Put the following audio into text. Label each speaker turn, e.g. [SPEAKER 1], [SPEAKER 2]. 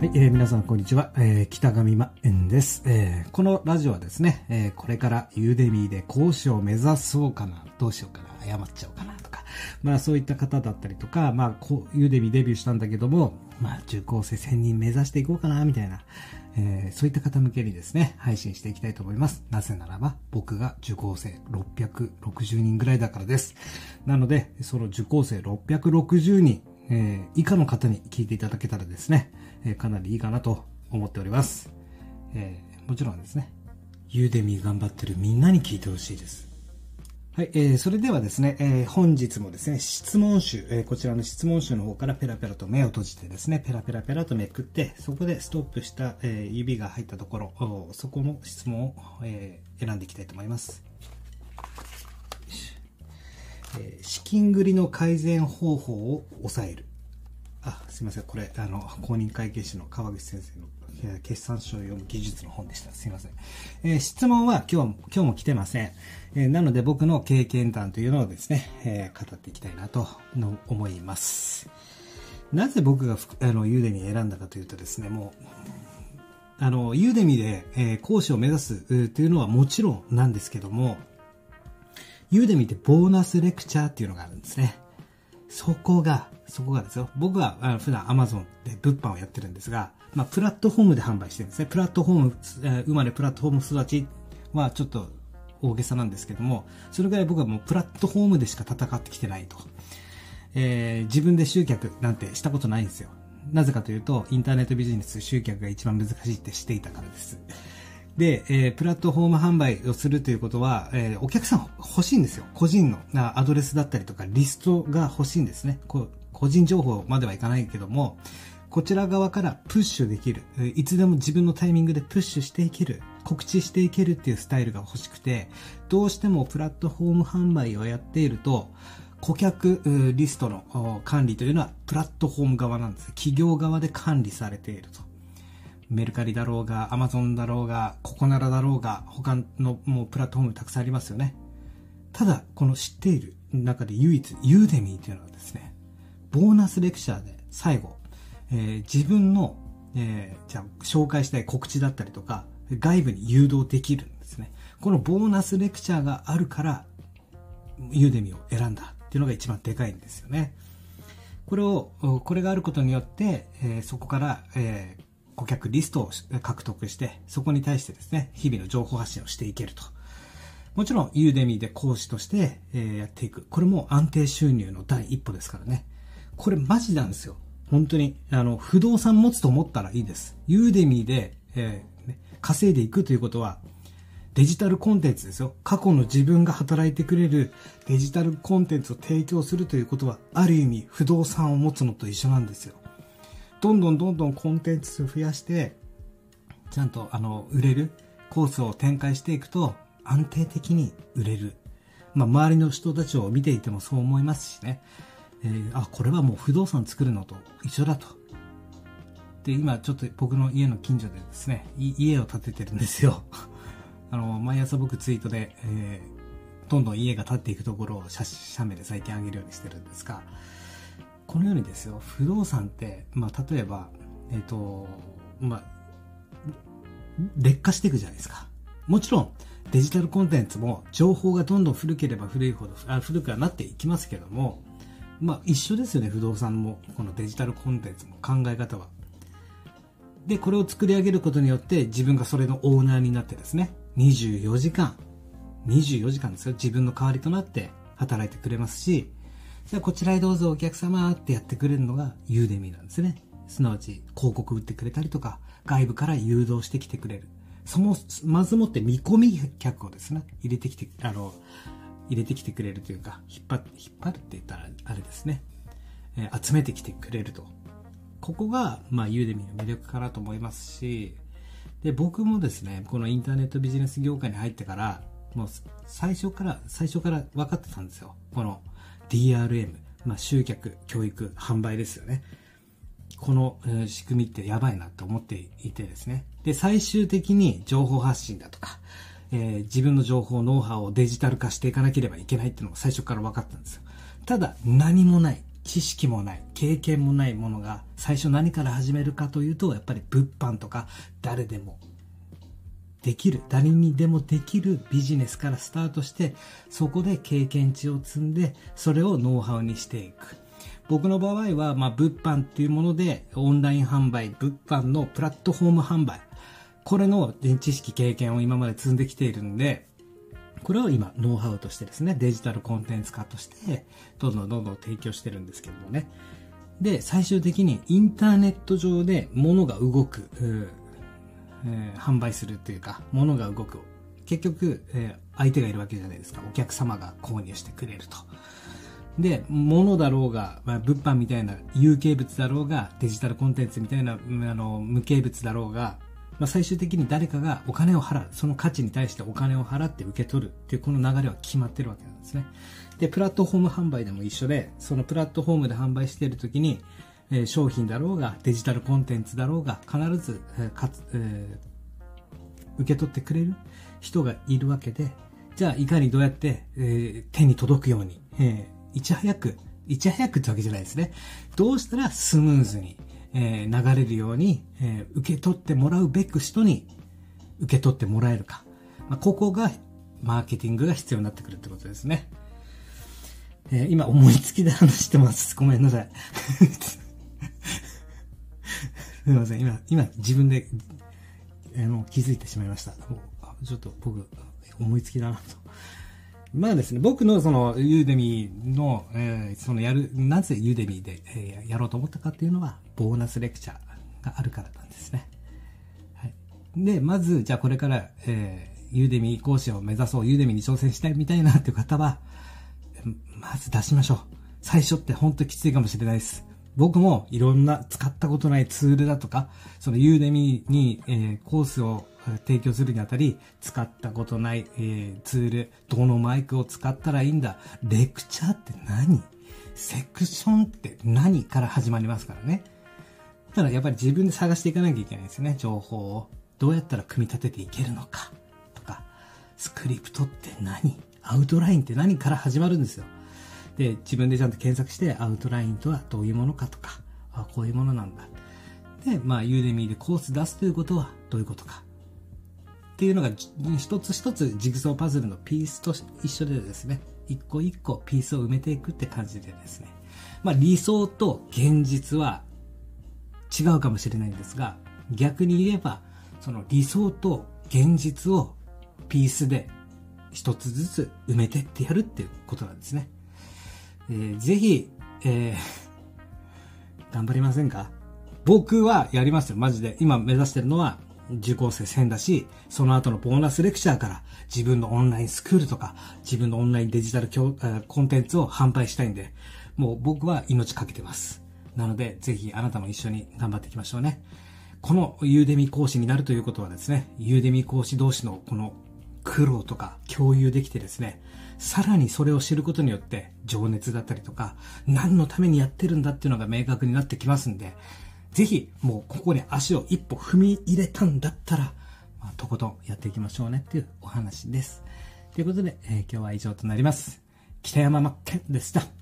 [SPEAKER 1] はい、えー、皆さんこんにちは、えー、北上真円です、えー、このラジオはですね、えー、これからユーデミーで講師を目指そうかな、どうしようかな、謝っちゃおうかなとか、まあそういった方だったりとか、まあこうユーデミーデビューしたんだけども、まあ受講生1000人目指していこうかな、みたいな、えー、そういった方向けにですね、配信していきたいと思います。なぜならば、僕が受講生660人ぐらいだからです。なので、その受講生660人、えー、以下の方に聞いていただけたらですね、えー、かなりいいかなと思っております。えー、もちろんですね、ユーデミー頑張ってるみんなに聞いてほしいです。はい、えー、それではですね、えー、本日もですね、質問集、えー、こちらの質問集の方からペラペラと目を閉じてですね、ペラペラペラとめくって、そこでストップした、えー、指が入ったところ、そこの質問を、えー、選んでいきたいと思います。えー、資金繰りの改善方法を抑える。あ、すいません。これ、あの、公認会計士の川口先生の決算書を読む技術の本でした。すいません。えー、質問は今日、今日も来てません。えー、なので僕の経験談というのをですね、えー、語っていきたいなと思います。なぜ僕があのユーデミ選んだかというとですね、もう、あの、ユーデミで、えー、講師を目指すというのはもちろんなんですけども、ユーデミってボーナスレクチャーっていうのがあるんですね。そこが、そこがですよ。僕はあの普段 Amazon で物販をやってるんですが、まあ、プラットフォームで販売してるんですね。プラットフォーム、えー、生まれプラットフォーム育ちはちょっと大げさなんですけども、それぐらい僕はもうプラットフォームでしか戦ってきてないと。えー、自分で集客なんてしたことないんですよ。なぜかというと、インターネットビジネス集客が一番難しいってしていたからです。で、えー、プラットフォーム販売をするということは、えー、お客さん欲しいんですよ。個人のアドレスだったりとかリストが欲しいんですねこ。個人情報まではいかないけども、こちら側からプッシュできる。いつでも自分のタイミングでプッシュしていける。告知していけるっていうスタイルが欲しくて、どうしてもプラットフォーム販売をやっていると、顧客リストの管理というのはプラットフォーム側なんです。企業側で管理されていると。メルカリだろうが、アマゾンだろうが、ココナラだろうが、他のもうプラットフォームたくさんありますよね。ただ、この知っている中で唯一、ユーデミーというのはですね、ボーナスレクチャーで最後、えー、自分の、えー、じゃ紹介したい告知だったりとか、外部に誘導できるんですね。このボーナスレクチャーがあるから、ユーデミーを選んだっていうのが一番でかいんですよね。これを、これがあることによって、えー、そこから、えー、顧客リストを獲得して、そこに対してですね、日々の情報発信をしていけると。もちろん、ユーデミーで講師として、え、やっていく。これも安定収入の第一歩ですからね。これマジなんですよ。本当に、あの、不動産持つと思ったらいいです。ユーデミーで、えー、稼いでいくということは、デジタルコンテンツですよ。過去の自分が働いてくれるデジタルコンテンツを提供するということは、ある意味不動産を持つのと一緒なんですよ。どんどんどんどんコンテンツを増やして、ちゃんとあの、売れるコースを展開していくと、安定的に売れる。まあ、周りの人たちを見ていてもそう思いますしね。えー、あ、これはもう不動産作るのと一緒だと。で、今ちょっと僕の家の近所でですね、家を建ててるんですよ。あの、毎朝僕ツイートで、えー、どんどん家が建っていくところを写真写メで最近上げるようにしてるんですが、このようにですよ、不動産って、まあ、例えば、えっ、ー、と、まあ、劣化していくじゃないですか。もちろん、デジタルコンテンツも情報がどんどん古ければ古いほど、あ古くはなっていきますけども、まあ一緒ですよね、不動産も、このデジタルコンテンツも考え方は。で、これを作り上げることによって自分がそれのオーナーになってですね、24時間、24時間ですよ、自分の代わりとなって働いてくれますし、じゃあこちらへどうぞお客様ってやってくれるのがユーデミーなんですね。すなわち広告売ってくれたりとか、外部から誘導してきてくれる。そも、まずもって見込み客をですね、入れてきて、あの、入れてきてくれるというか、引っ張って引っ張るって言ったらあれですね。えー、集めてきてくれると。ここが、まあ、ユーデミーの魅力かなと思いますし、で、僕もですね、このインターネットビジネス業界に入ってから、もう最初から、最初から分かってたんですよ。この DRM、まあ、集客、教育、販売ですよね。この、仕組みってやばいなと思っていてですね。で、最終的に情報発信だとか、えー、自分の情報、ノウハウをデジタル化していかなければいけないっていうのが最初から分かったんですよ。ただ、何もない。知識もない、経験もないものが最初何から始めるかというと、やっぱり物販とか誰でもできる、誰にでもできるビジネスからスタートして、そこで経験値を積んで、それをノウハウにしていく。僕の場合は、まあ、物販っていうもので、オンライン販売、物販のプラットフォーム販売、これの知識、経験を今まで積んできているんで、これを今、ノウハウとしてですね、デジタルコンテンツ化として、どんどんどんどん提供してるんですけどもね。で、最終的にインターネット上で物が動く、えー、販売するっていうか、物が動く。結局、えー、相手がいるわけじゃないですか。お客様が購入してくれると。で、物だろうが、まあ、物販みたいな有形物だろうが、デジタルコンテンツみたいな、あの、無形物だろうが、まあ、最終的に誰かがお金を払う、その価値に対してお金を払って受け取るっていうこの流れは決まってるわけなんですね。で、プラットフォーム販売でも一緒で、そのプラットフォームで販売しているときに、え、商品だろうが、デジタルコンテンツだろうが、必ず、え、かつ、えー、受け取ってくれる人がいるわけで、じゃあ、いかにどうやって、えー、手に届くように、えー、いち早く、いち早くってわけじゃないですね。どうしたらスムーズに、え、流れるように、え、受け取ってもらうべく人に受け取ってもらえるか。まあ、ここが、マーケティングが必要になってくるってことですね。え、今思いつきで話してます。ごめんなさい。すみません。今、今自分で、あの、気づいてしまいました。ちょっと僕、思いつきだなと。まあですね、僕のそのユーデミーの、えー、そのやる、なぜユーデミーで、えー、やろうと思ったかっていうのは、ボーナスレクチャーがあるからなんですね。はい。で、まず、じゃあこれから、えー、ユーデミー講師を目指そう、ユーデミーに挑戦したいみたいなっていう方は、まず出しましょう。最初って本当きついかもしれないです。僕もいろんな使ったことないツールだとか、そのユーデミーに、えー、コースを提供するにあたり、使ったことない、えー、ツール、どのマイクを使ったらいいんだ、レクチャーって何セクションって何から始まりますからね。ただやっぱり自分で探していかなきゃいけないですね、情報を。どうやったら組み立てていけるのか、とか、スクリプトって何アウトラインって何から始まるんですよ。で、自分でちゃんと検索して、アウトラインとはどういうものかとか、あ、こういうものなんだ。で、まあ、ユーデミーでコース出すということはどういうことか。っていうのが、一つ一つジグソーパズルのピースと一緒でですね、一個一個ピースを埋めていくって感じでですね、まあ、理想と現実は違うかもしれないんですが、逆に言えば、その理想と現実をピースで一つずつ埋めてってやるっていうことなんですね。えー、ぜひ、えー、頑張りませんか？僕はやりますよ、マジで。今目指してるのは、受講生1000だし、その後のボーナスレクチャーから自分のオンラインスクールとか、自分のオンラインデジタルコンテンツを販売したいんで、もう僕は命かけてます。なので、ぜひあなたも一緒に頑張っていきましょうね。このユーデミ講師になるということはですね、ユーデミ講師同士のこの苦労とか共有できてですね、さらにそれを知ることによって情熱だったりとか、何のためにやってるんだっていうのが明確になってきますんで、ぜひもうここに足を一歩踏み入れたんだったら、まあ、とことんやっていきましょうねっていうお話です。ということで、えー、今日は以上となります。北山真剣でした。